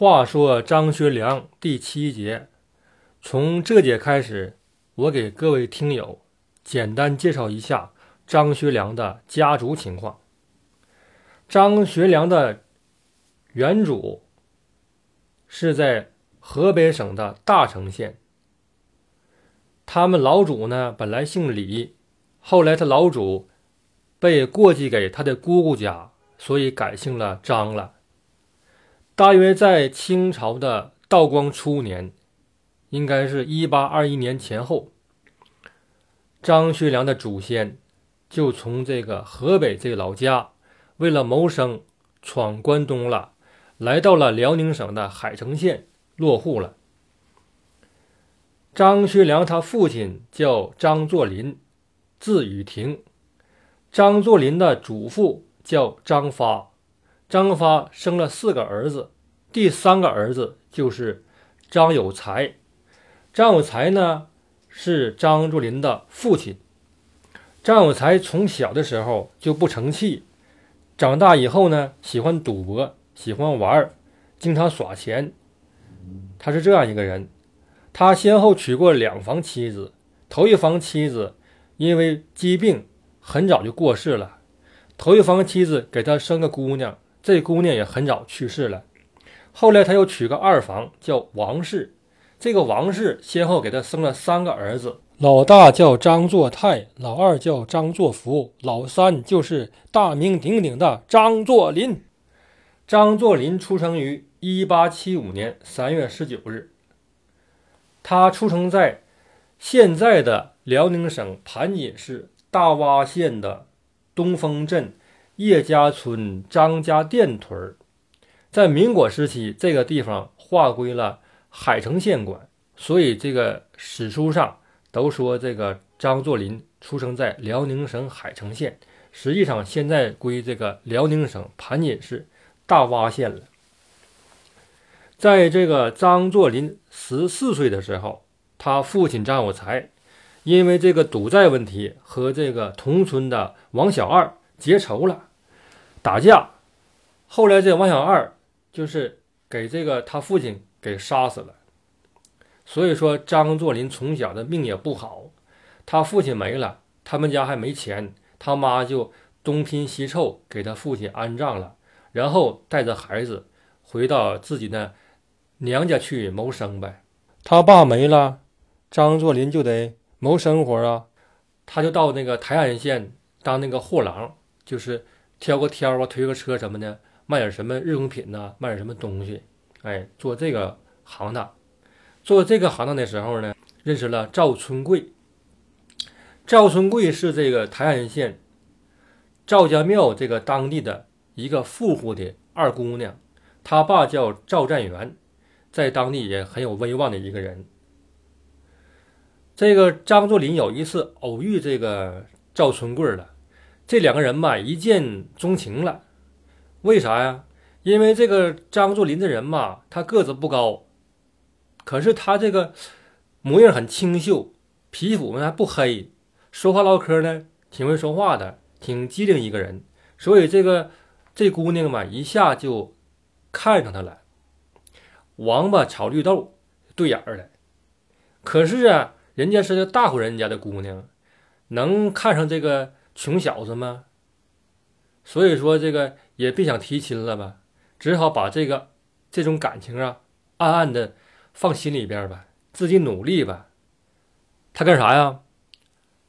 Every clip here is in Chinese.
话说张学良第七节，从这节开始，我给各位听友简单介绍一下张学良的家族情况。张学良的原主是在河北省的大城县，他们老祖呢本来姓李，后来他老祖被过继给他的姑姑家，所以改姓了张了。大约在清朝的道光初年，应该是一八二一年前后，张学良的祖先就从这个河北这个老家，为了谋生，闯关东了，来到了辽宁省的海城县落户了。张学良他父亲叫张作霖，字雨亭。张作霖的祖父叫张发。张发生了四个儿子，第三个儿子就是张有才。张有才呢是张作霖的父亲。张有才从小的时候就不成器，长大以后呢喜欢赌博，喜欢玩，经常耍钱。他是这样一个人。他先后娶过两房妻子，头一房妻子因为疾病很早就过世了，头一房妻子给他生个姑娘。这姑娘也很早去世了，后来他又娶个二房，叫王氏。这个王氏先后给他生了三个儿子，老大叫张作泰，老二叫张作福，老三就是大名鼎鼎的张作霖。张作霖出生于一八七五年三月十九日，他出生在现在的辽宁省盘锦市大洼县的东风镇。叶家村张家店屯儿，在民国时期，这个地方划归了海城县管，所以这个史书上都说这个张作霖出生在辽宁省海城县，实际上现在归这个辽宁省盘锦市大洼县了。在这个张作霖十四岁的时候，他父亲张有才因为这个赌债问题和这个同村的王小二结仇了。打架，后来这王小二就是给这个他父亲给杀死了。所以说张作霖从小的命也不好，他父亲没了，他们家还没钱，他妈就东拼西凑给他父亲安葬了，然后带着孩子回到自己的娘家去谋生呗。他爸没了，张作霖就得谋生活啊，他就到那个台安县当那个货郎，就是。挑个挑啊，推个车什么的，卖点什么日用品呐，卖点什么东西，哎，做这个行当。做这个行当的时候呢，认识了赵春贵。赵春贵是这个台安县赵家庙这个当地的一个富户的二姑娘，他爸叫赵占元，在当地也很有威望的一个人。这个张作霖有一次偶遇这个赵春贵了。这两个人吧，一见钟情了。为啥呀？因为这个张作霖的人嘛，他个子不高，可是他这个模样很清秀，皮肤呢还不黑，说话唠嗑呢挺会说话的，挺机灵一个人。所以这个这姑娘嘛，一下就看上他了。王八炒绿豆，对眼儿了。可是啊，人家是个大户人家的姑娘，能看上这个？穷小子吗？所以说这个也别想提亲了吧，只好把这个这种感情啊，暗暗的放心里边吧，自己努力吧。他干啥呀？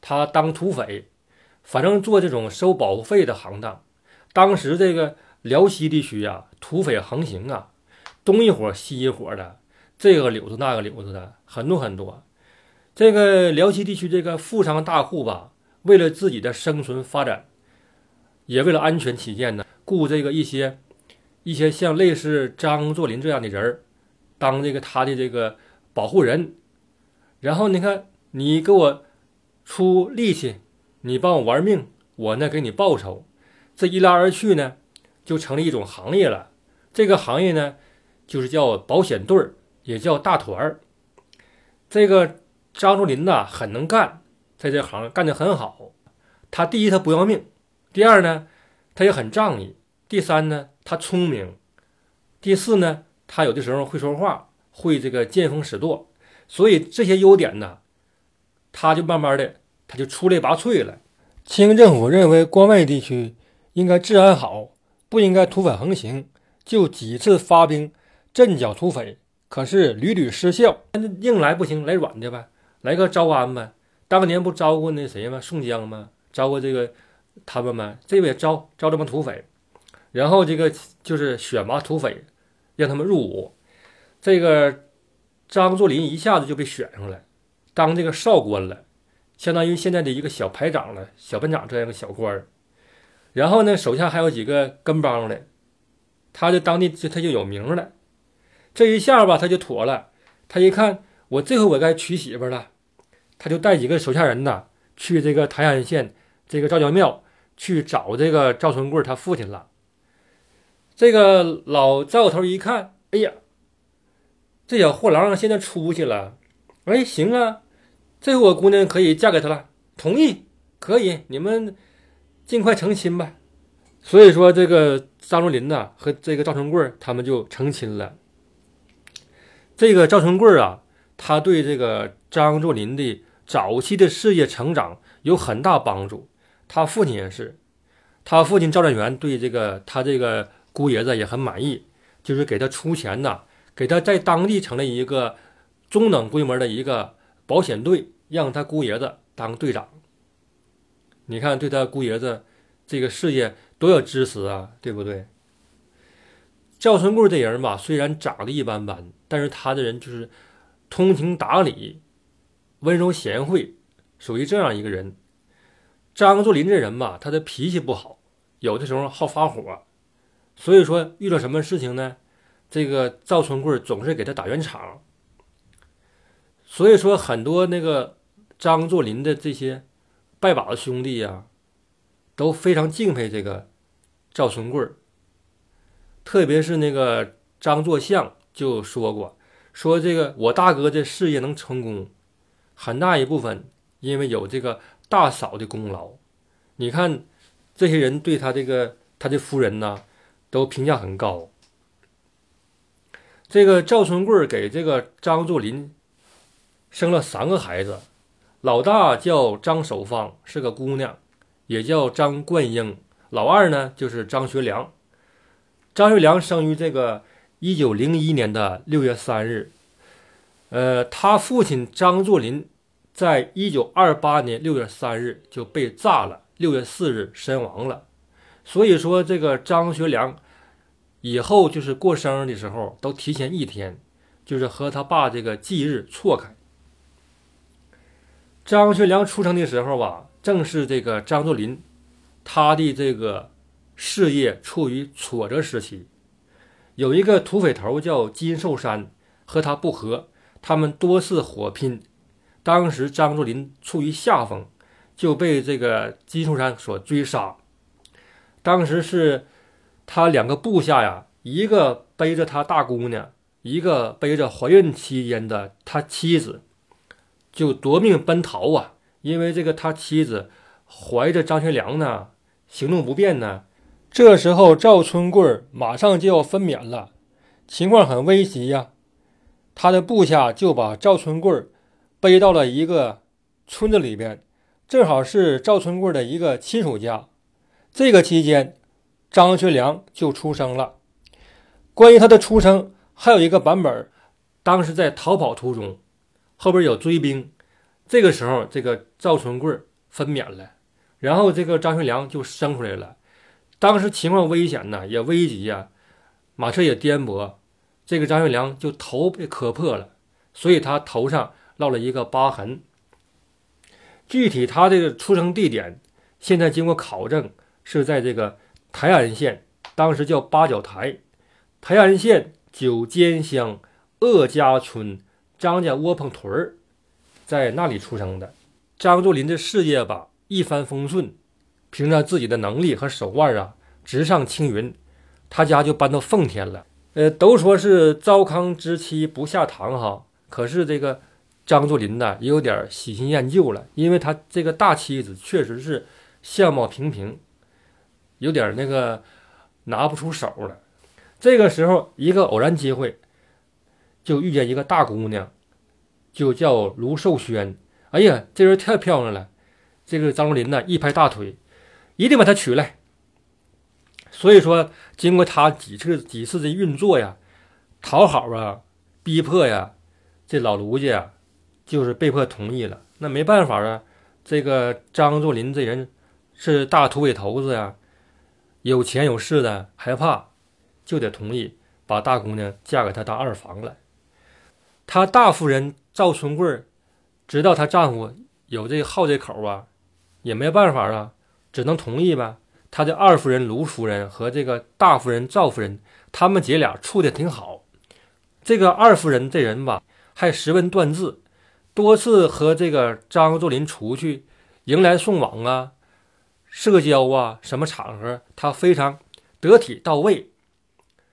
他当土匪，反正做这种收保护费的行当。当时这个辽西地区啊，土匪横行啊，东一伙西一伙的，这个柳子那个柳子的，很多很多。这个辽西地区这个富商大户吧。为了自己的生存发展，也为了安全起见呢，雇这个一些一些像类似张作霖这样的人儿，当这个他的这个保护人。然后你看，你给我出力气，你帮我玩命，我呢给你报酬。这一来二去呢，就成了一种行业了。这个行业呢，就是叫保险队儿，也叫大团儿。这个张作霖呐，很能干。在这行干得很好，他第一他不要命，第二呢他也很仗义，第三呢他聪明，第四呢他。有的时候会说话，会这个见风使舵，所以这些优点呢，他就慢慢的他就出类拔萃了。清政府认为关外地区应该治安好，不应该土匪横行，就几次发兵镇剿土匪，可是屡屡失效。硬来不行，来软的呗，来个招安呗。当年不招过那谁吗？宋江吗？招过这个他们吗？这位招招这帮土匪，然后这个就是选拔土匪，让他们入伍。这个张作霖一下子就被选上了，当这个少官了。相当于现在的一个小排长了，小班长这样个小官儿，然后呢，手下还有几个跟帮的，他就当地就他就有名了。这一下吧，他就妥了。他一看，我这回我该娶媳妇了，他就带几个手下人呐，去这个台安县这个赵家庙去找这个赵存贵他父亲了。这个老赵头一看，哎呀，这小货郎现在出息了，哎，行啊。这回我姑娘可以嫁给他了，同意，可以，你们尽快成亲吧。所以说，这个张作霖呐和这个赵存贵他们就成亲了。这个赵存贵啊，他对这个张作霖的早期的事业成长有很大帮助。他父亲也是，他父亲赵占元对这个他这个姑爷子也很满意，就是给他出钱呐，给他在当地成立一个中等规模的一个保险队。让他姑爷子当队长，你看对他姑爷子这个事业多有支持啊，对不对？赵存贵这人吧，虽然长得一般般，但是他的人就是通情达理、温柔贤惠，属于这样一个人。张作霖这人吧，他的脾气不好，有的时候好发火，所以说遇到什么事情呢，这个赵存贵总是给他打圆场。所以说，很多那个张作霖的这些拜把子兄弟呀，都非常敬佩这个赵存贵。特别是那个张作相就说过，说这个我大哥的事业能成功，很大一部分因为有这个大嫂的功劳。你看，这些人对他这个他的夫人呢，都评价很高。这个赵春贵给这个张作霖。生了三个孩子，老大叫张守芳，是个姑娘，也叫张冠英。老二呢就是张学良。张学良生于这个一九零一年的六月三日，呃，他父亲张作霖在一九二八年六月三日就被炸了，六月四日身亡了。所以说，这个张学良以后就是过生日的时候都提前一天，就是和他爸这个忌日错开。张学良出生的时候吧，正是这个张作霖他的这个事业处于挫折时期。有一个土匪头叫金寿山，和他不和，他们多次火拼。当时张作霖处于下风，就被这个金寿山所追杀。当时是他两个部下呀，一个背着他大姑娘，一个背着怀孕期间的他妻子。就夺命奔逃啊！因为这个他妻子怀着张学良呢，行动不便呢。这时候赵春贵马上就要分娩了，情况很危急呀。他的部下就把赵春贵背到了一个村子里边，正好是赵春贵的一个亲属家。这个期间，张学良就出生了。关于他的出生，还有一个版本，当时在逃跑途中。后边有追兵，这个时候这个赵存贵分娩了，然后这个张学良就生出来了。当时情况危险呐，也危急呀，马车也颠簸，这个张学良就头被磕破了，所以他头上落了一个疤痕。具体他这个出生地点，现在经过考证是在这个台安县，当时叫八角台，台安县九间乡鄂家村。张家窝棚屯儿，在那里出生的张作霖的事业吧一帆风顺，凭着自己的能力和手腕啊，直上青云，他家就搬到奉天了。呃，都说是糟糠之妻不下堂哈，可是这个张作霖呢，也有点喜新厌旧了，因为他这个大妻子确实是相貌平平，有点那个拿不出手了。这个时候，一个偶然机会，就遇见一个大姑娘，就叫卢寿轩。哎呀，这人太漂亮了！这个张作霖呢，一拍大腿，一定把她娶来。所以说，经过他几次几次的运作呀，讨好啊，逼迫呀，这老卢家呀，就是被迫同意了。那没办法啊，这个张作霖这人是大土匪头子呀，有钱有势的，害怕，就得同意把大姑娘嫁给他当二房了。他大夫人赵春贵知道她丈夫有这好这口啊，也没办法啊，只能同意呗。他的二夫人卢夫人和这个大夫人赵夫人，他们姐俩处的挺好。这个二夫人这人吧，还十分断字，多次和这个张作霖出去迎来送往啊，社交啊，什么场合他非常得体到位。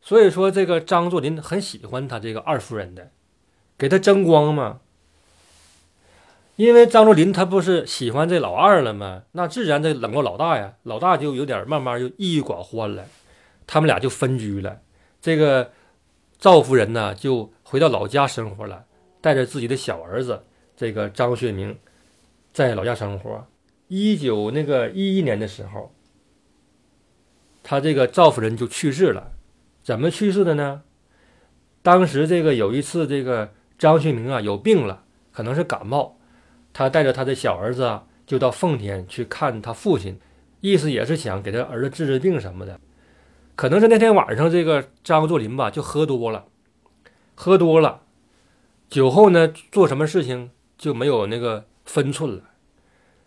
所以说，这个张作霖很喜欢他这个二夫人的。给他争光嘛，因为张作霖他不是喜欢这老二了吗？那自然这冷落老大呀，老大就有点慢慢就抑郁寡欢了，他们俩就分居了。这个赵夫人呢，就回到老家生活了，带着自己的小儿子这个张学明在老家生活。一九那个一一年的时候，他这个赵夫人就去世了，怎么去世的呢？当时这个有一次这个。张学明啊，有病了，可能是感冒。他带着他的小儿子啊，就到奉天去看他父亲，意思也是想给他儿子治治病什么的。可能是那天晚上，这个张作霖吧，就喝多了，喝多了，酒后呢，做什么事情就没有那个分寸了。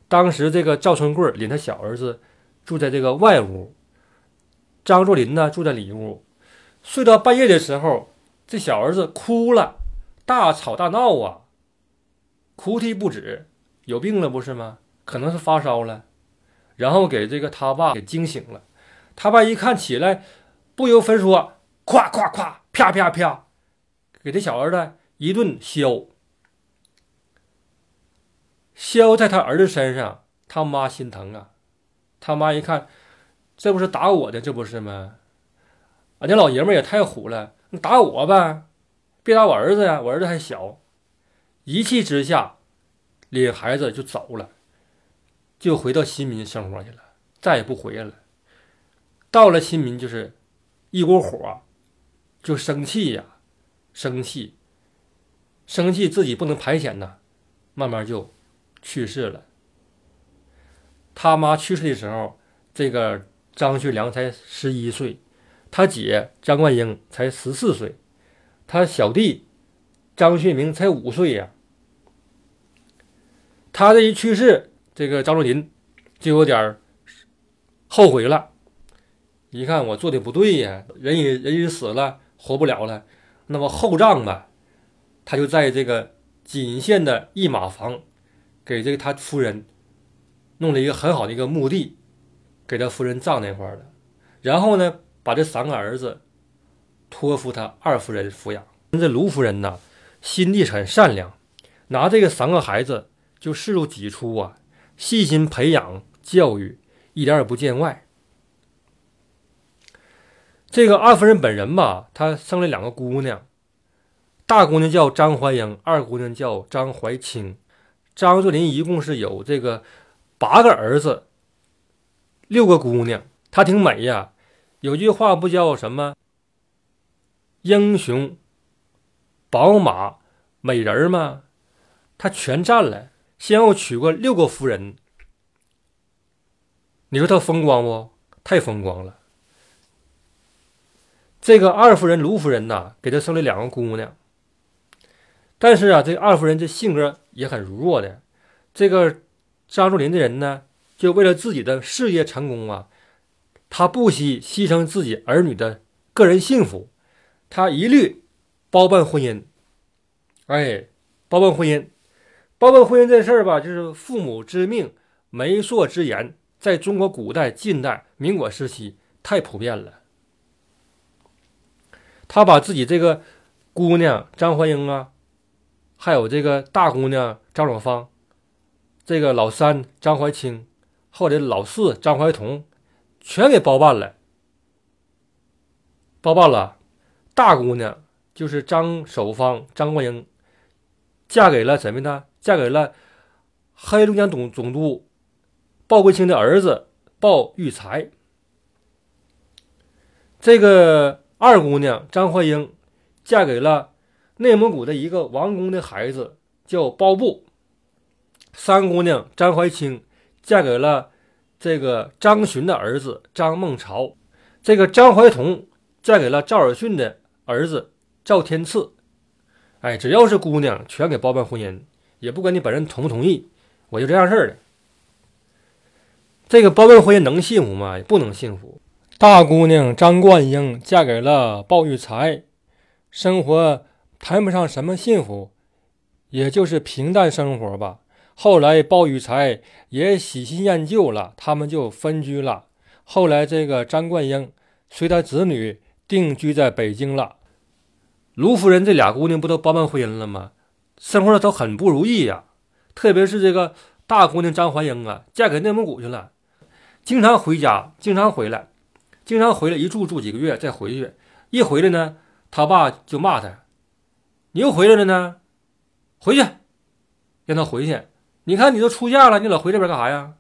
当时这个赵春贵领他小儿子住在这个外屋，张作霖呢住在里屋。睡到半夜的时候，这小儿子哭了。大吵大闹啊，哭啼不止，有病了不是吗？可能是发烧了，然后给这个他爸给惊醒了。他爸一看起来，不由分说，咵咵咵，啪啪啪，给这小儿子一顿削，削在他儿子身上。他妈心疼啊，他妈一看，这不是打我的，这不是吗？俺家老爷们也太虎了，你打我呗。别打我儿子呀！我儿子还小，一气之下，领孩子就走了，就回到新民生活去了，再也不回来了。到了新民，就是一股火，就生气呀，生气，生气自己不能排遣呐，慢慢就去世了。他妈去世的时候，这个张学良才十一岁，他姐张冠英才十四岁。他小弟张学明才五岁呀，他这一去世，这个张作霖就有点后悔了。一看我做的不对呀，人也人也死了，活不了了，那么后葬吧，他就在这个锦县的一马房，给这个他夫人弄了一个很好的一个墓地，给他夫人葬那块儿了。然后呢，把这三个儿子。托付他二夫人抚养。这卢夫人呢，心地很善良，拿这个三个孩子就视如己出啊，细心培养教育，一点也不见外。这个二夫人本人吧，她生了两个姑娘，大姑娘叫张怀英，二姑娘叫张怀清。张作霖一共是有这个八个儿子，六个姑娘，她挺美呀。有句话不叫什么？英雄、宝马、美人吗？他全占了，先后娶过六个夫人。你说他风光不？太风光了。这个二夫人卢夫人呐，给他生了两个姑娘。但是啊，这个二夫人这性格也很柔弱的。这个张作霖的人呢，就为了自己的事业成功啊，他不惜牺牲自己儿女的个人幸福。他一律包办婚姻，哎，包办婚姻，包办婚姻这事儿吧，就是父母之命、媒妁之言，在中国古代、近代、民国时期太普遍了。他把自己这个姑娘张怀英啊，还有这个大姑娘张若芳，这个老三张怀清，或者老四张怀彤，全给包办了，包办了。大姑娘就是张守芳、张冠英，嫁给了什么呢？嫁给了黑龙江总总督鲍国清的儿子鲍玉才。这个二姑娘张怀英嫁给了内蒙古的一个王公的孩子，叫包布。三姑娘张怀清嫁给了这个张巡的儿子张梦朝。这个张怀彤嫁给了赵尔巽的儿子赵天赐。哎，只要是姑娘，全给包办婚姻，也不管你本人同不同意，我就这样式儿的。这个包办婚姻能幸福吗？不能幸福。大姑娘张冠英嫁给了鲍玉才，生活谈不上什么幸福，也就是平淡生活吧。后来鲍玉才也喜新厌旧了，他们就分居了。后来这个张冠英随他子女定居在北京了。卢夫人这俩姑娘不都包办婚姻了吗？生活的都很不如意呀。特别是这个大姑娘张怀英啊，嫁给内蒙古去了，经常回家，经常回来。经常回来一住住几个月再回去，一回来呢，他爸就骂他：“你又回来了呢，回去，让他回去。你看你都出嫁了，你老回这边干啥呀？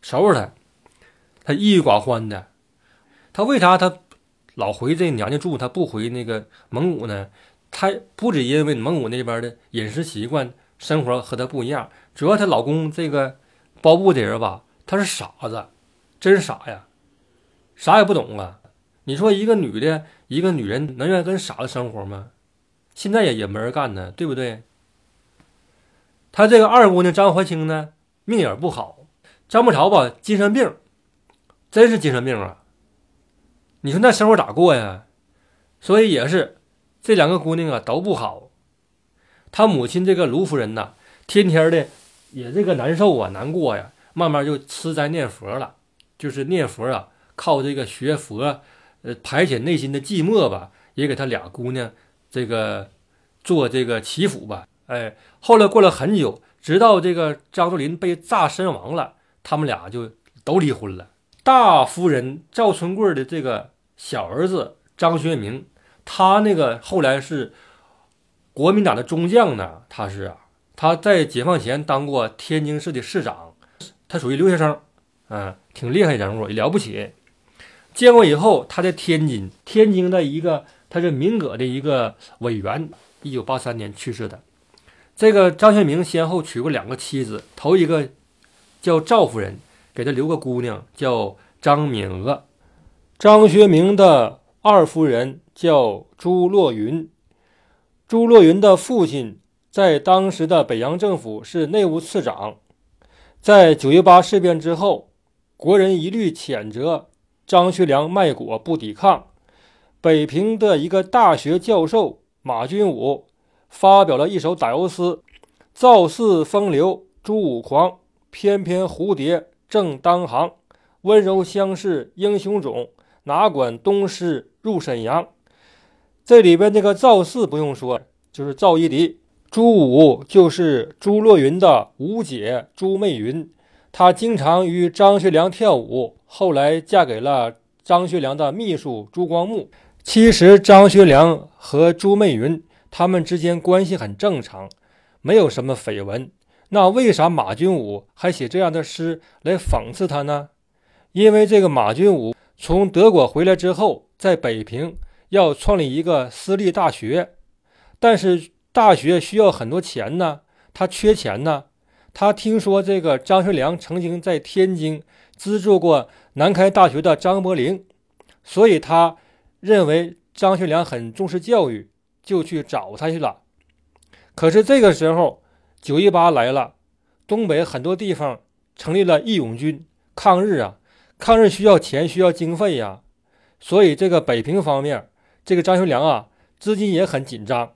收拾他。他郁郁寡欢的。他为啥他老回这娘家住，他不回那个蒙古呢？他不止因为蒙古那边的饮食习惯、生活和他不一样，主要她老公这个包布的人吧，他是傻子，真傻呀。”啥也不懂啊！你说一个女的，一个女人能愿意跟傻子生活吗？现在也也没人干呢，对不对？他这个二姑娘张怀清呢，命也不好。张慕朝吧，精神病，真是精神病啊！你说那生活咋过呀？所以也是这两个姑娘啊都不好。他母亲这个卢夫人呐，天天的也这个难受啊，难过呀，慢慢就吃斋念佛了，就是念佛啊。靠这个学佛，呃，排遣内心的寂寞吧，也给他俩姑娘这个做这个祈福吧。哎，后来过了很久，直到这个张作霖被炸身亡了，他们俩就都离婚了。大夫人赵春贵的这个小儿子张学明，他那个后来是国民党的中将呢，他是啊，他在解放前当过天津市的市长，他属于留学生，嗯，挺厉害人物，也了不起。建国以后，他在天津，天津的一个，他是民革的一个委员。一九八三年去世的。这个张学明先后娶过两个妻子，头一个叫赵夫人，给他留个姑娘叫张敏娥。张学明的二夫人叫朱洛云。朱洛云的父亲在当时的北洋政府是内务次长。在九一八事变之后，国人一律谴责。张学良卖国不抵抗，北平的一个大学教授马君武发表了一首打油诗：“造似风流朱武狂，翩翩蝴蝶正当行。温柔乡士英雄种，哪管东施入沈阳。”这里边那个赵四不用说，就是赵一荻；朱武就是朱洛云的五姐朱媚云。她经常与张学良跳舞，后来嫁给了张学良的秘书朱光木。其实张学良和朱媚云他们之间关系很正常，没有什么绯闻。那为啥马君武还写这样的诗来讽刺他呢？因为这个马君武从德国回来之后，在北平要创立一个私立大学，但是大学需要很多钱呢，他缺钱呢。他听说这个张学良曾经在天津资助过南开大学的张伯苓，所以他认为张学良很重视教育，就去找他去了。可是这个时候九一八来了，东北很多地方成立了义勇军抗日啊，抗日需要钱需要经费呀，所以这个北平方面这个张学良啊资金也很紧张，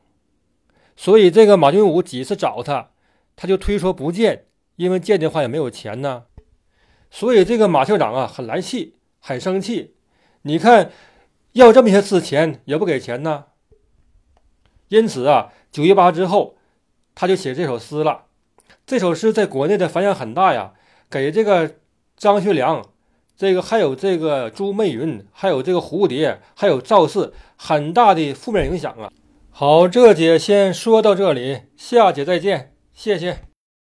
所以这个马君武几次找他。他就推说不见，因为见的话也没有钱呢，所以这个马校长啊很来气，很生气。你看，要这么些次钱也不给钱呢。因此啊，九一八之后，他就写这首诗了。这首诗在国内的反响很大呀，给这个张学良，这个还有这个朱媚云，还有这个蝴蝶，还有赵四很大的负面影响啊。好，这节先说到这里，下节再见，谢谢。